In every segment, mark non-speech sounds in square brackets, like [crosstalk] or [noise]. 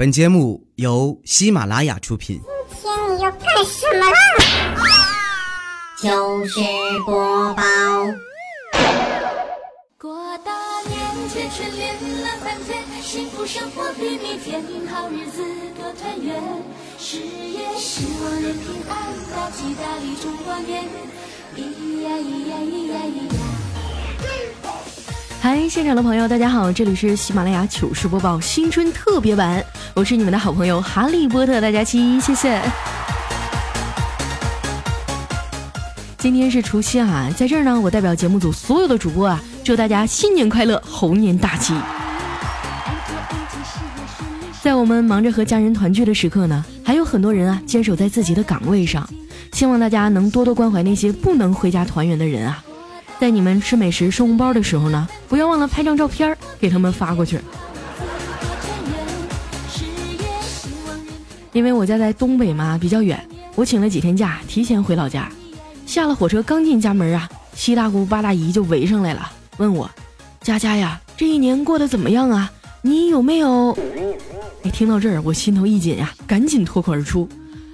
本节目由喜马拉雅出品。今天你要干什么啦？糗事播报。过大年，节春联乐翻天，幸福生活比蜜甜，好日子多团圆。事业兴旺人平安，大吉大利中国年。咿呀咿呀咿呀咿呀。嗨，现场的朋友，大家好，这里是喜马拉雅糗事播报新春特别版，我是你们的好朋友哈利波特大家期，谢谢。今天是除夕啊，在这儿呢，我代表节目组所有的主播啊，祝大家新年快乐，猴年大吉。在我们忙着和家人团聚的时刻呢，还有很多人啊坚守在自己的岗位上，希望大家能多多关怀那些不能回家团圆的人啊。在你们吃美食、收红包的时候呢，不要忘了拍张照片给他们发过去。因为我家在东北嘛，比较远，我请了几天假，提前回老家。下了火车刚进家门啊，七大姑八大姨就围上来了，问我：“佳佳呀，这一年过得怎么样啊？你有没有？”哎，听到这儿，我心头一紧呀，赶紧脱口而出。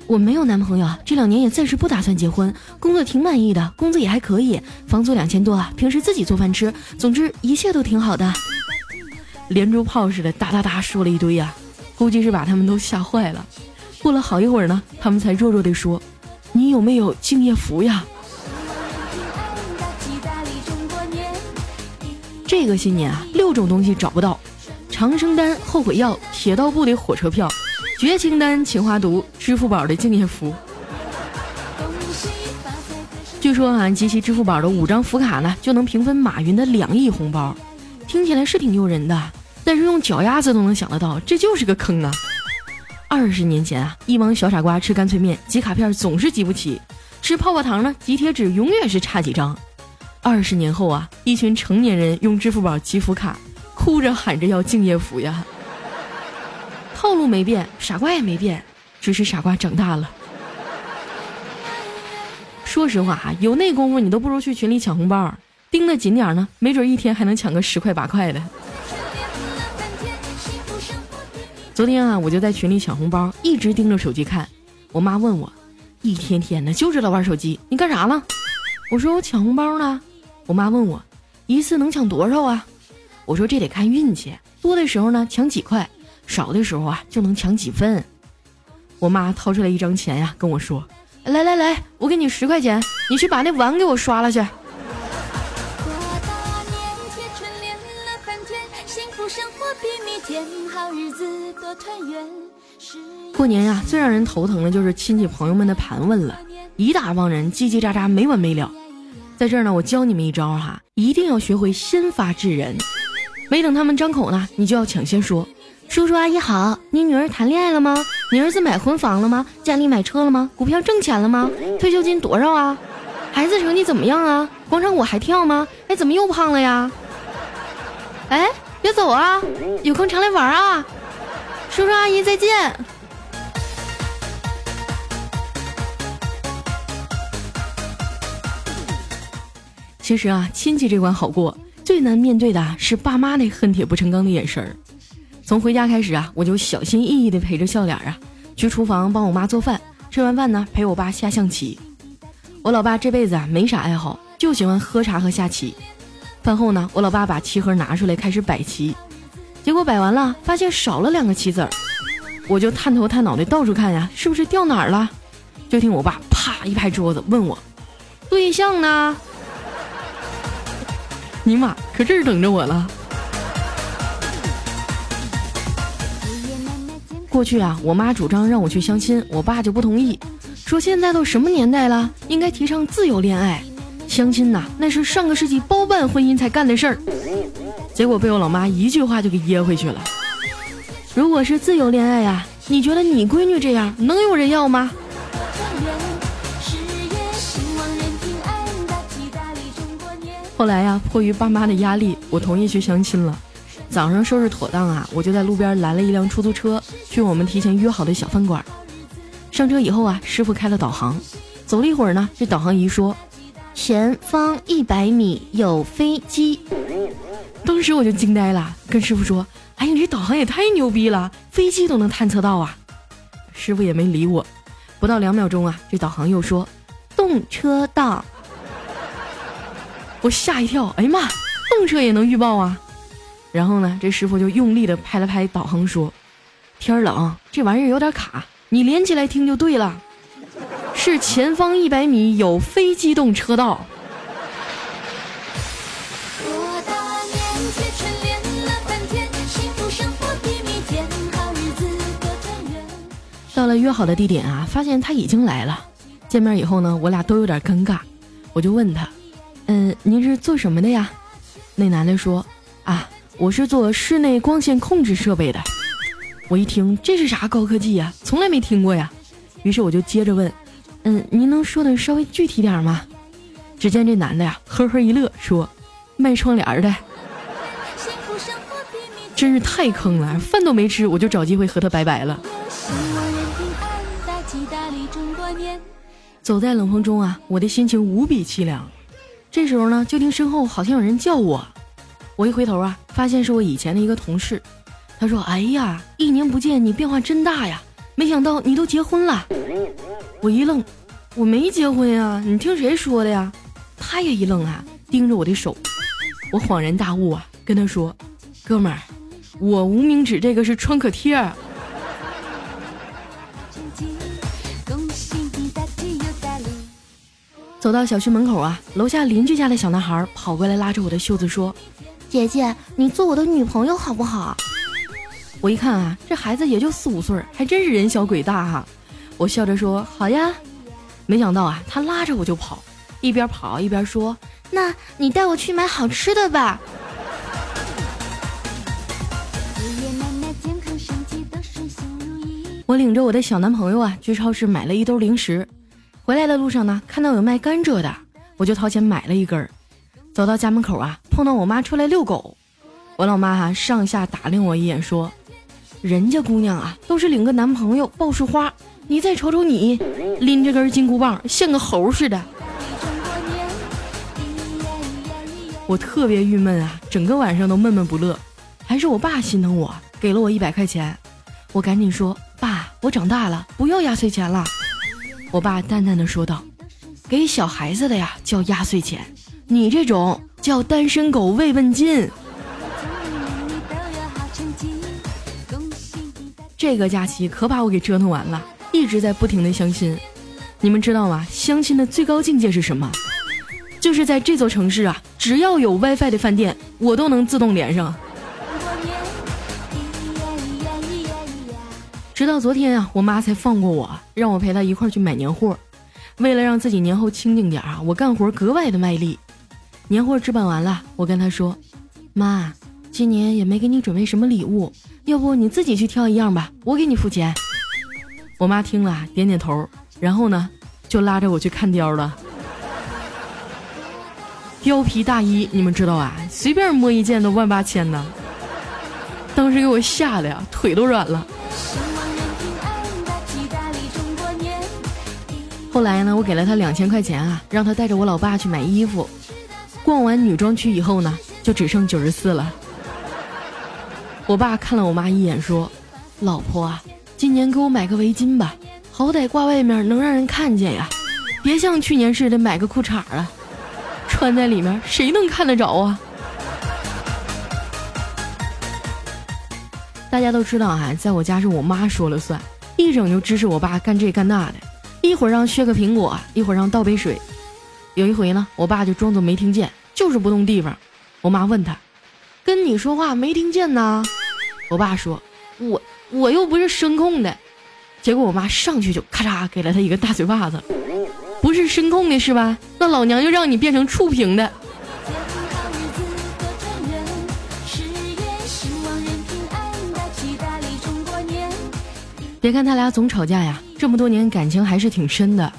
我没有男朋友啊，这两年也暂时不打算结婚，工作挺满意的，工资也还可以，房租两千多啊，平时自己做饭吃，总之一切都挺好的。连珠炮似的哒哒哒说了一堆呀，估计是把他们都吓坏了。过了好一会儿呢，他们才弱弱地说：“你有没有敬业福呀？”这个新年啊，六种东西找不到：长生丹、后悔药、铁道部的火车票。绝情丹、情花毒、支付宝的敬业福。据说啊，集齐支付宝的五张福卡呢，就能平分马云的两亿红包。听起来是挺诱人的，但是用脚丫子都能想得到，这就是个坑啊！二十年前啊，一帮小傻瓜吃干脆面，集卡片总是集不齐；吃泡泡糖呢，集贴纸永远是差几张。二十年后啊，一群成年人用支付宝集福卡，哭着喊着要敬业福呀。套路没变，傻瓜也没变，只是傻瓜长大了。说实话哈，有那功夫你都不如去群里抢红包，盯得紧点呢，没准一天还能抢个十块八块的。昨天啊，我就在群里抢红包，一直盯着手机看。我妈问我，一天天的就知道玩手机，你干啥了？我说我抢红包呢。我妈问我，一次能抢多少啊？我说这得看运气，多的时候呢抢几块。少的时候啊，就能抢几份。我妈掏出来一张钱呀，跟我说：“来来来，我给你十块钱，你去把那碗给我刷了去。”过年呀，最让人头疼的就是亲戚朋友们的盘问了，一大帮人叽叽喳喳没完没了。在这儿呢，我教你们一招哈，一定要学会先发制人，没等他们张口呢，你就要抢先说。叔叔阿姨好，你女儿谈恋爱了吗？你儿子买婚房了吗？家里买车了吗？股票挣钱了吗？退休金多少啊？孩子成绩怎么样啊？广场舞还跳吗？哎，怎么又胖了呀？哎，别走啊，有空常来玩啊！叔叔阿姨再见。其实啊，亲戚这关好过，最难面对的是爸妈那恨铁不成钢的眼神儿。从回家开始啊，我就小心翼翼地陪着笑脸啊，去厨房帮我妈做饭。吃完饭呢，陪我爸下象棋。我老爸这辈子啊没啥爱好，就喜欢喝茶和下棋。饭后呢，我老爸把棋盒拿出来开始摆棋，结果摆完了发现少了两个棋子儿，我就探头探脑的到处看呀，是不是掉哪儿了？就听我爸啪一拍桌子问我：“对象呢？” [laughs] 尼玛，可这儿等着我了。过去啊，我妈主张让我去相亲，我爸就不同意，说现在都什么年代了，应该提倡自由恋爱，相亲呐那是上个世纪包办婚姻才干的事儿。结果被我老妈一句话就给噎回去了。如果是自由恋爱呀，你觉得你闺女这样能有人要吗？后来呀，迫于爸妈的压力，我同意去相亲了。早上收拾妥当啊，我就在路边拦了一辆出租车，去我们提前约好的小饭馆。上车以后啊，师傅开了导航，走了一会儿呢，这导航仪说，前方一百米有飞机。当时我就惊呆了，跟师傅说：“哎，你这导航也太牛逼了，飞机都能探测到啊！”师傅也没理我，不到两秒钟啊，这导航又说动车道。我吓一跳，哎呀妈，动车也能预报啊！然后呢，这师傅就用力的拍了拍导航说：“天冷，这玩意儿有点卡，你连起来听就对了，是前方一百米有非机动车道。”，到了约好的地点啊，发现他已经来了。见面以后呢，我俩都有点尴尬，我就问他：“嗯，您是做什么的呀？”那男的说：“啊，我是做室内光线控制设备的。”我一听这是啥高科技呀，从来没听过呀。于是我就接着问：“嗯，您能说的稍微具体点吗？”只见这男的呀，呵呵一乐，说：“卖窗帘的。”，真是太坑了，饭都没吃，我就找机会和他拜拜了。走在冷风中啊，我的心情无比凄凉。这时候呢，就听身后好像有人叫我，我一回头啊，发现是我以前的一个同事。他说：“哎呀，一年不见，你变化真大呀！没想到你都结婚了。”我一愣，我没结婚呀，你听谁说的呀？他也一愣啊，盯着我的手。我恍然大悟啊，跟他说：“哥们儿，我无名指这个是创可贴儿。”成绩，恭喜你大吉又大利。走到小区门口啊，楼下邻居家的小男孩跑过来拉着我的袖子说：“姐姐，你做我的女朋友好不好？”我一看啊，这孩子也就四五岁，还真是人小鬼大哈、我笑着说：“好呀。”没想到啊，他拉着我就跑，一边跑一边说：“那你带我去买好吃的吧。”我领着我的小男朋友啊，去超市买了一兜零食。回来的路上呢，看到有卖甘蔗的，我就掏钱买了一根儿。走到家门口啊，碰到我妈出来遛狗，我老妈哈、上下打量我一眼，说：“人家姑娘啊，都是领个男朋友抱束花，你再瞅瞅你，拎着根金箍棒，像个猴似的。”，我特别郁闷啊，整个晚上都闷闷不乐。还是我爸心疼我，给了我一百块钱。我赶紧说：“爸，我长大了，不要压岁钱了。”我爸淡淡的说道：“给小孩子的呀叫压岁钱，你这种叫单身狗慰问金。这个假期可把我给折腾完了，一直在不停的相亲。你们知道吗？相亲的最高境界是什么？就是在这座城市啊，只要有 WiFi 的饭店，我都能自动连上。直到昨天啊，我妈才放过我，让我陪她一块儿去买年货。为了让自己年后清静点啊，我干活格外的卖力。年货置办完了，我跟她说：“妈，今年也没给你准备什么礼物，要不你自己去挑一样吧，我给你付钱。”我妈听了点点头，然后呢，就拉着我去看貂了。貂皮大衣，你们知道啊？随便摸一件都万八千呢。当时给我吓得呀，腿都软了。后来呢，我给了他两千块钱啊，让他带着我老爸去买衣服。逛完女装区以后呢，就只剩九十四了。我爸看了我妈一眼，说：“老婆啊，今年给我买个围巾吧，好歹挂外面能让人看见呀，别像去年似的买个裤衩啊，穿在里面谁能看得着啊？”大家都知道啊，在我家是我妈说了算，一整就支持我爸干这干那的，一会儿让削个苹果，一会儿让倒杯水。有一回呢，我爸就装作没听见，就是不动地方。我妈问他：“跟你说话没听见呐？”我爸说：“我我又不是声控的。”结果我妈上去就咔嚓给了他一个大嘴巴子。不是声控的是吧？那老娘就让你变成触屏的。别看他俩总吵架呀，这么多年感情还是挺深的。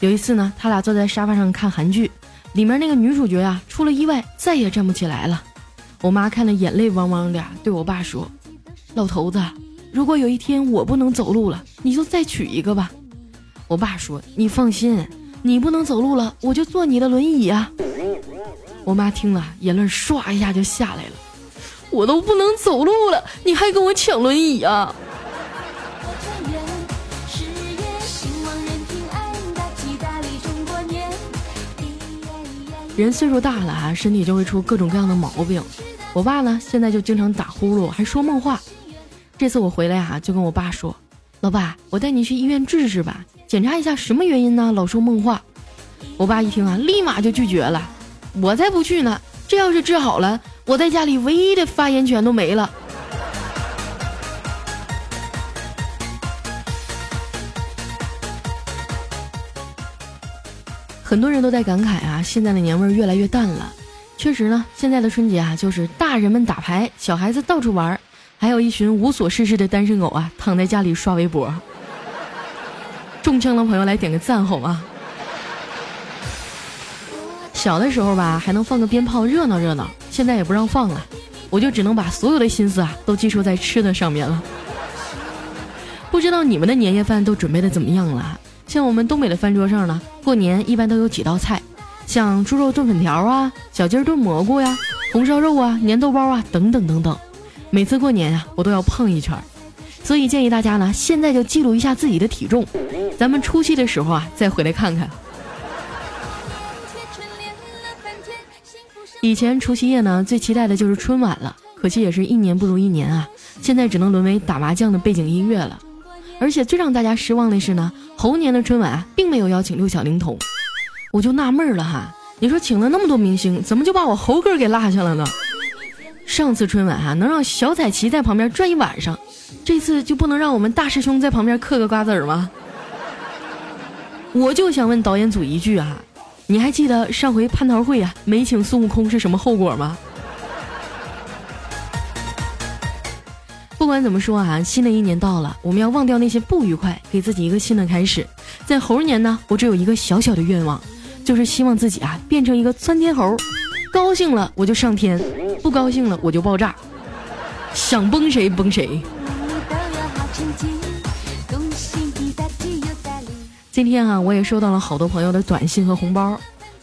有一次呢，他俩坐在沙发上看韩剧，里面那个女主角呀出了意外，再也站不起来了。我妈看了眼泪汪汪的，对我爸说：“老头子，如果有一天我不能走路了，你就再娶一个吧。”我爸说：“你放心，你不能走路了，我就坐你的轮椅啊。”我妈听了，眼泪唰一下就下来了。我都不能走路了，你还跟我抢轮椅啊？人岁数大了啊，身体就会出各种各样的毛病。我爸呢，现在就经常打呼噜，还说梦话。这次我回来啊，就跟我爸说：“老爸，我带你去医院治治吧，检查一下什么原因呢？老说梦话。”我爸一听啊，立马就拒绝了：“我才不去呢！这要是治好了，我在家里唯一的发言权都没了。”很多人都在感慨啊，现在的年味儿越来越淡了。确实呢，现在的春节啊，就是大人们打牌，小孩子到处玩，还有一群无所事事的单身狗啊，躺在家里刷微博。中枪的朋友来点个赞好吗？小的时候吧，还能放个鞭炮热闹热闹，现在也不让放了，我就只能把所有的心思啊，都寄托在吃的上面了。不知道你们的年夜饭都准备的怎么样了？像我们东北的饭桌上呢，过年一般都有几道菜。像猪肉炖粉条啊，小鸡炖蘑菇呀，红烧肉啊，粘豆包啊，等等等等。每次过年呀，我都要胖一圈，所以建议大家呢，现在就记录一下自己的体重，咱们除夕的时候啊，再回来看看。以前除夕夜呢，最期待的就是春晚了，可惜也是一年不如一年啊，现在只能沦为打麻将的背景音乐了。而且最让大家失望的是呢，猴年的春晚啊，并没有邀请六小龄童。我就纳闷了哈，你说请了那么多明星，怎么就把我猴哥给落下了呢？上次春晚哈能让小彩旗在旁边转一晚上，这次就不能让我们大师兄在旁边嗑个瓜子儿吗？我就想问导演组一句啊，你还记得上回蟠桃会啊没请孙悟空是什么后果吗？不管怎么说啊，新的一年到了，我们要忘掉那些不愉快，给自己一个新的开始。在猴年呢，我只有一个小小的愿望。就是希望自己啊变成一个窜天猴，高兴了我就上天，不高兴了我就爆炸，想崩谁崩谁。今天啊，我也收到了好多朋友的短信和红包。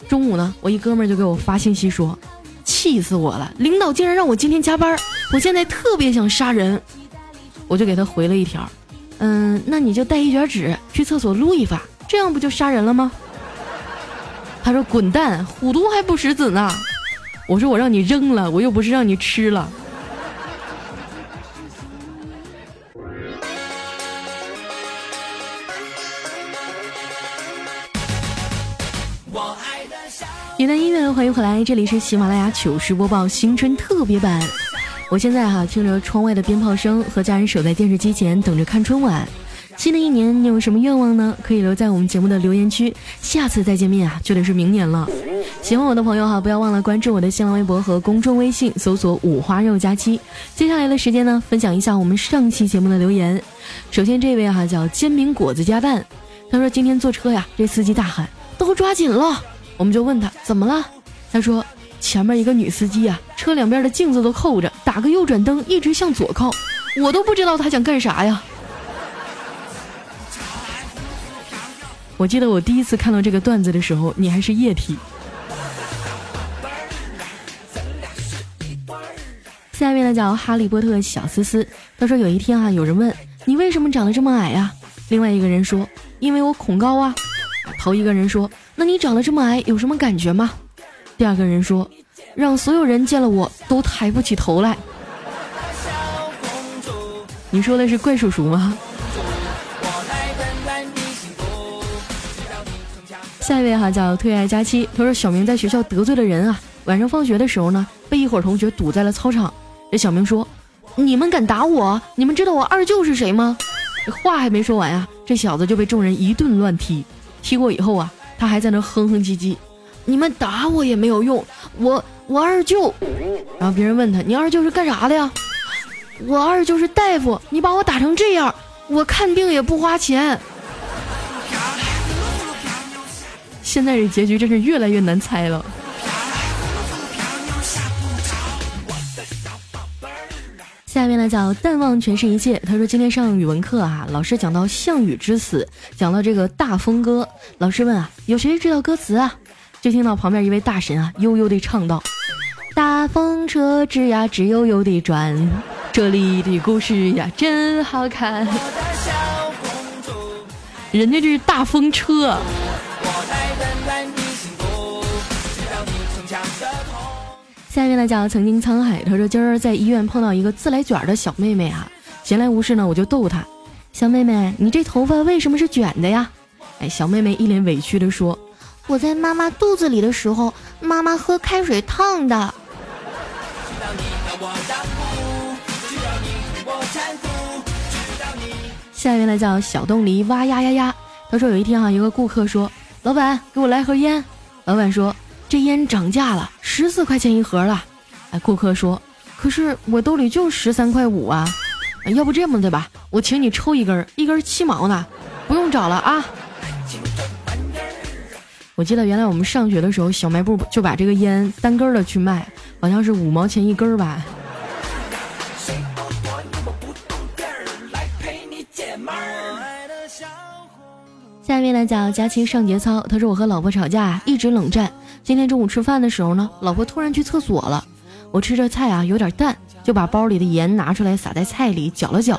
中午呢，我一哥们儿就给我发信息说：“气死我了，领导竟然让我今天加班，我现在特别想杀人。”我就给他回了一条：“嗯，那你就带一卷纸去厕所撸一发，这样不就杀人了吗？”他说：“滚蛋，虎毒还不食子呢。”我说：“我让你扔了，我又不是让你吃了。”云南音乐，欢迎回来，这里是喜马拉雅糗事播报新春特别版。我现在哈听着窗外的鞭炮声，和家人守在电视机前等着看春晚。新的一年，你有什么愿望呢？可以留在我们节目的留言区。下次再见面啊，就得是明年了。喜欢我的朋友哈，不要忘了关注我的新浪微博和公众微信，搜索“五花肉佳期”。接下来的时间呢，分享一下我们上期节目的留言。首先这位哈叫煎饼果子加蛋，他说今天坐车呀，这司机大喊都抓紧了，我们就问他怎么了，他说前面一个女司机啊，车两边的镜子都扣着，打个右转灯一直向左靠，我都不知道他想干啥呀。我记得我第一次看到这个段子的时候，你还是液体。下面呢叫哈利波特小思思，他说有一天啊，有人问你为什么长得这么矮呀？另外一个人说因为我恐高啊。头一个人说那你长得这么矮有什么感觉吗？第二个人说让所有人见了我都抬不起头来。你说的是怪叔叔吗？下一位哈叫特爱佳期，他说小明在学校得罪了人啊，晚上放学的时候呢，被一伙同学堵在了操场。这小明说：“你们敢打我？你们知道我二舅是谁吗？”话还没说完啊，这小子就被众人一顿乱踢。踢过以后啊，他还在那哼哼唧唧：“你们打我也没有用，我我二舅。”然后别人问他：“你二舅是干啥的呀？”“我二舅是大夫，你把我打成这样，我看病也不花钱。”现在这结局真是越来越难猜了。下面呢叫淡忘全是一切。他说今天上语文课啊，老师讲到项羽之死，讲到这个大风歌，老师问啊，有谁知道歌词啊？就听到旁边一位大神啊悠悠地唱道：“大风车吱呀吱悠悠地转，这里的故事呀真好看。”人家这是大风车。下面呢叫曾经沧海，他说今儿在医院碰到一个自来卷的小妹妹啊，闲来无事呢，我就逗她，小妹妹，你这头发为什么是卷的呀？哎，小妹妹一脸委屈的说，我在妈妈肚子里的时候，妈妈喝开水烫的。下面呢叫小冻梨哇呀呀呀，他说有一天啊，一个顾客说，老板给我来盒烟，老板说。这烟涨价了，十四块钱一盒了。哎，顾客说：“可是我兜里就十三块五啊，要不这么的吧，我请你抽一根，一根七毛呢，不用找了啊。”我记得原来我们上学的时候，小卖部就把这个烟单根的去卖，好像是五毛钱一根吧。下面来讲佳期上节操，他说我和老婆吵架，一直冷战。今天中午吃饭的时候呢，老婆突然去厕所了。我吃着菜啊，有点淡，就把包里的盐拿出来撒在菜里搅了搅。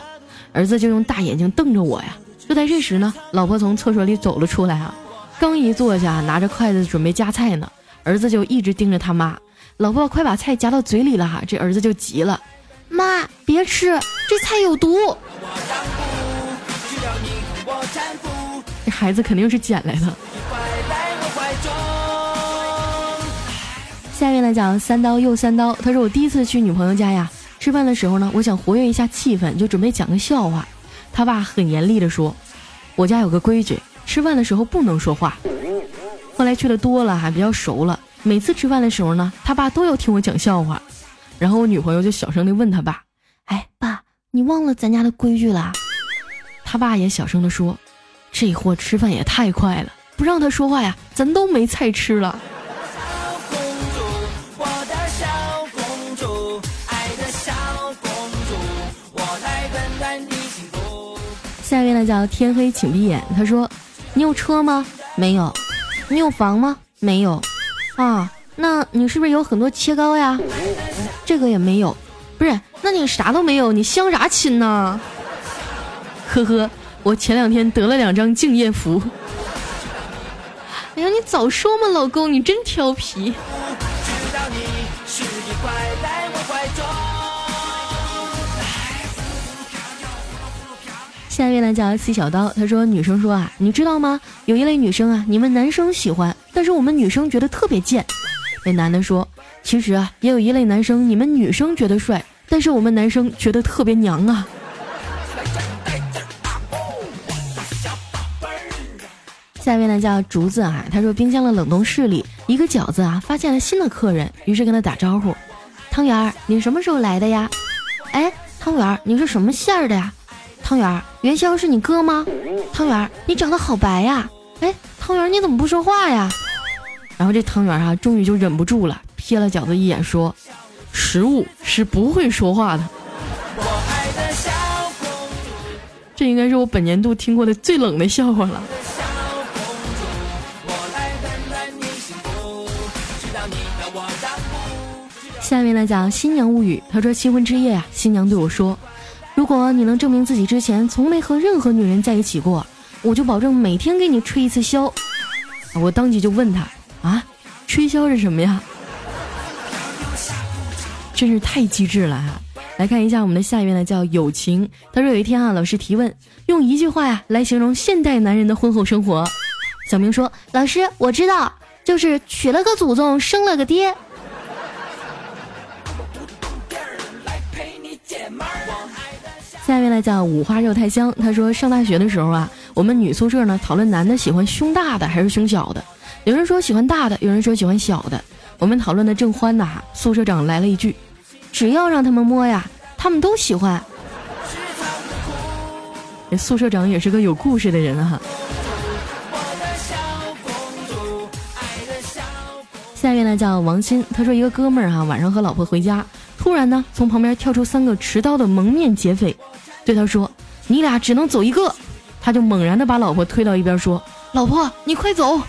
儿子就用大眼睛瞪着我呀。就在这时呢，老婆从厕所里走了出来啊，刚一坐下，拿着筷子准备夹菜呢，儿子就一直盯着他妈。老婆快把菜夹到嘴里了哈，这儿子就急了，妈别吃，这菜有毒。这孩子肯定是捡来的。下面来讲三刀又三刀。他说我第一次去女朋友家呀，吃饭的时候呢，我想活跃一下气氛，就准备讲个笑话。他爸很严厉的说，我家有个规矩，吃饭的时候不能说话。后来去的多了，还比较熟了，每次吃饭的时候呢，他爸都要听我讲笑话。然后我女朋友就小声的问他爸：“哎，爸，你忘了咱家的规矩了？”他爸也小声的说：“这货吃饭也太快了，不让他说话呀，咱都没菜吃了。”下一位呢叫天黑请闭眼。他说：“你有车吗？没有。你有房吗？没有。啊，那你是不是有很多切糕呀？这个也没有。不是，那你啥都没有，你相啥亲呢？呵呵，我前两天得了两张敬业福。哎呀，你早说嘛，老公，你真调皮。”下一位呢叫 C 小刀，他说：“女生说啊，你知道吗？有一类女生啊，你们男生喜欢，但是我们女生觉得特别贱。”那男的说：“其实啊，也有一类男生，你们女生觉得帅，但是我们男生觉得特别娘啊。[laughs] ”下一位呢叫竹子啊，他说：“冰箱的冷冻室里，一个饺子啊，发现了新的客人，于是跟他打招呼：汤圆儿，你什么时候来的呀？哎，汤圆儿，你是什么馅儿的呀？”汤圆，元宵是你哥吗？汤圆，你长得好白呀！哎，汤圆，你怎么不说话呀？然后这汤圆啊，终于就忍不住了，瞥了饺子一眼，说：“食物是不会说话的。”这应该是我本年度听过的最冷的笑话了。下面来讲新娘物语。他说：“新婚之夜啊，新娘对我说。”如果你能证明自己之前从没和任何女人在一起过，我就保证每天给你吹一次箫。我当即就问他啊，吹箫是什么呀？真是太机智了哈！来看一下我们的下一位呢，叫友情。他说有一天啊，老师提问，用一句话呀来形容现代男人的婚后生活。小明说：“老师，我知道，就是娶了个祖宗，生了个爹。”下面呢叫五花肉太香。他说上大学的时候啊，我们女宿舍呢讨论男的喜欢胸大的还是胸小的，有人说喜欢大的，有人说喜欢小的。我们讨论的正欢呐，宿舍长来了一句：“只要让他们摸呀，他们都喜欢。”这宿舍长也是个有故事的人哈。下面呢叫王鑫，他说一个哥们儿哈晚上和老婆回家，突然呢从旁边跳出三个持刀的蒙面劫匪。对他说：“你俩只能走一个。”他就猛然的把老婆推到一边，说：“老婆，你快走！”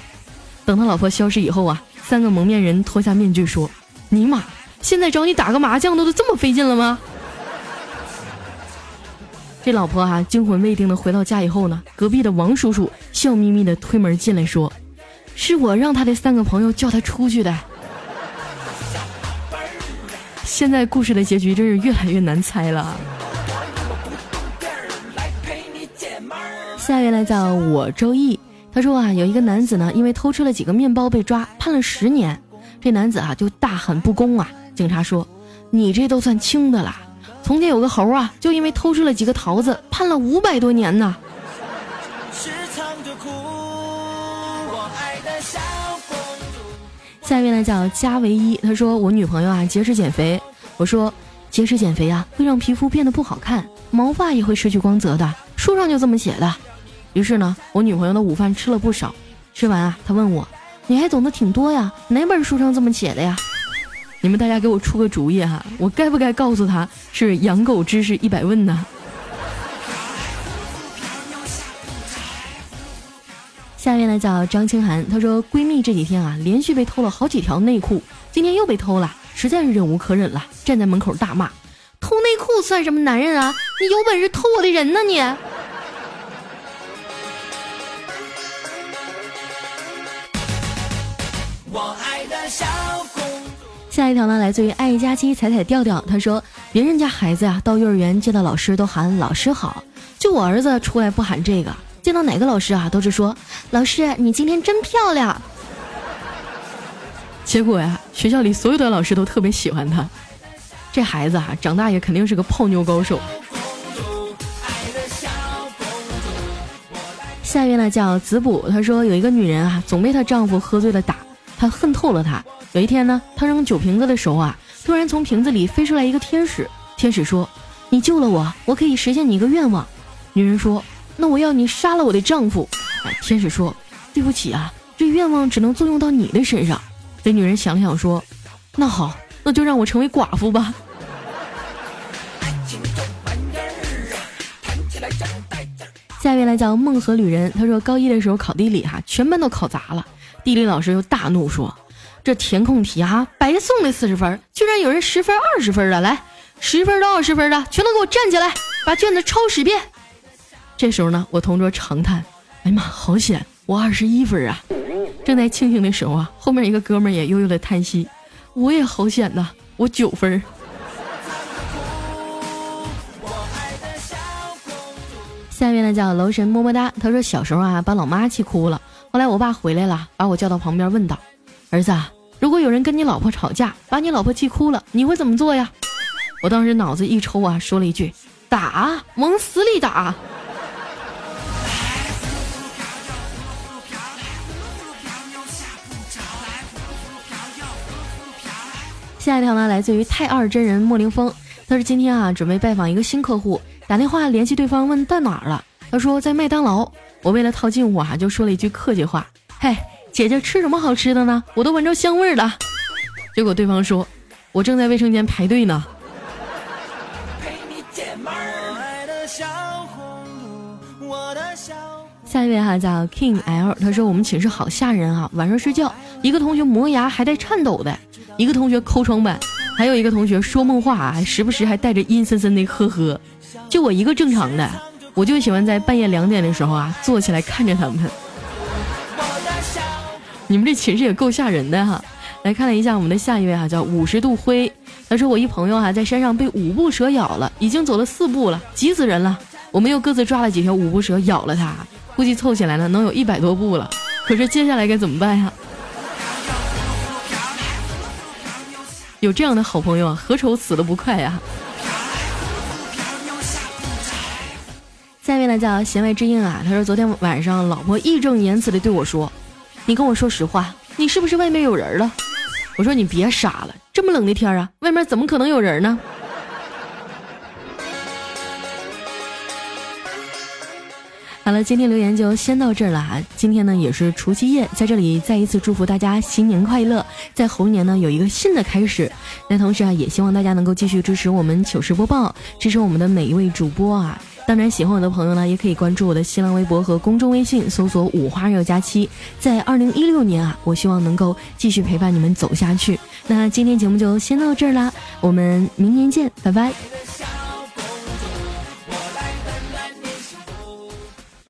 等他老婆消失以后啊，三个蒙面人脱下面具说：“尼玛，现在找你打个麻将都都这么费劲了吗？”这老婆啊，惊魂未定的回到家以后呢，隔壁的王叔叔笑眯眯的推门进来，说：“是我让他的三个朋友叫他出去的。”现在故事的结局真是越来越难猜了。下一位来叫我周易，他说啊，有一个男子呢，因为偷吃了几个面包被抓，判了十年。这男子啊就大喊不公啊！警察说：“你这都算轻的了。”从前有个猴啊，就因为偷吃了几个桃子，判了五百多年呢。下一位呢叫加唯一，他说我女朋友啊节食减肥，我说节食减肥啊会让皮肤变得不好看，毛发也会失去光泽的，书上就这么写的。于是呢，我女朋友的午饭吃了不少，吃完啊，她问我，你还懂得挺多呀，哪本书上这么写的呀？你们大家给我出个主意哈，我该不该告诉他是养狗知识一百问呢？下面呢叫张清涵，她说闺蜜这几天啊连续被偷了好几条内裤，今天又被偷了，实在是忍无可忍了，站在门口大骂：“偷内裤算什么男人啊？你有本事偷我的人呢你！”下一条呢，来自于爱佳期彩彩调调，他说别人家孩子呀，到幼儿园见到老师都喊老师好，就我儿子出来不喊这个，见到哪个老师啊，都是说老师你今天真漂亮。结果呀，学校里所有的老师都特别喜欢他，这孩子啊，长大也肯定是个泡妞高手。下一位呢叫子补，他说有一个女人啊，总被她丈夫喝醉了打，他恨透了他。有一天呢，他扔酒瓶子的时候啊，突然从瓶子里飞出来一个天使。天使说：“你救了我，我可以实现你一个愿望。”女人说：“那我要你杀了我的丈夫。”天使说：“对不起啊，这愿望只能作用到你的身上。”这女人想了想说：“那好，那就让我成为寡妇吧。”下一位来叫梦河旅人，他说高一的时候考地理哈，全班都考砸了，地理老师又大怒说。这填空题啊，白送的四十分，居然有人十分、二十分的，来，十分到二十分的，全都给我站起来，把卷子抄十遍。这时候呢，我同桌长叹：“哎呀妈，好险，我二十一分啊！”正在庆幸的时候啊，后面一个哥们也悠悠的叹息：“我也好险呐，我九分。”下面呢叫楼神么么哒，他说小时候啊，把老妈气哭了，后来我爸回来了，把我叫到旁边问道：“儿子。”如果有人跟你老婆吵架，把你老婆气哭了，你会怎么做呀？我当时脑子一抽啊，说了一句：“打，往死里打。”下一条呢，来自于太二真人莫凌峰，他说今天啊，准备拜访一个新客户，打电话联系对方，问到哪儿了？他说在麦当劳。我为了套近乎啊，就说了一句客气话：“嘿。”姐姐吃什么好吃的呢？我都闻着香味儿了。结果对方说：“我正在卫生间排队呢。”下一位哈叫 King L，他说我们寝室好吓人啊！晚上睡觉，一个同学磨牙还带颤抖的，一个同学抠床板，还有一个同学说梦话，还时不时还带着阴森森的呵呵。就我一个正常的，我就喜欢在半夜两点的时候啊，坐起来看着他们。你们这寝室也够吓人的哈！来看了一下我们的下一位哈，叫五十度灰。他说我一朋友哈在山上被五步蛇咬了，已经走了四步了，急死人了。我们又各自抓了几条五步蛇咬了他，估计凑起来呢能有一百多步了。可是接下来该怎么办呀？有这样的好朋友啊，何愁死的不快呀？下一位呢叫弦外之音啊，他说昨天晚上老婆义正言辞的对我说。你跟我说实话，你是不是外面有人了？我说你别傻了，这么冷的天啊，外面怎么可能有人呢？好了，今天留言就先到这儿了哈。今天呢也是除夕夜，在这里再一次祝福大家新年快乐，在猴年呢有一个新的开始。那同时啊，也希望大家能够继续支持我们糗事播报，支持我们的每一位主播啊。当然，喜欢我的朋友呢，也可以关注我的新浪微博和公众微信，搜索“五花肉佳期”。在二零一六年啊，我希望能够继续陪伴你们走下去。那今天节目就先到这儿啦，我们明年见，拜拜。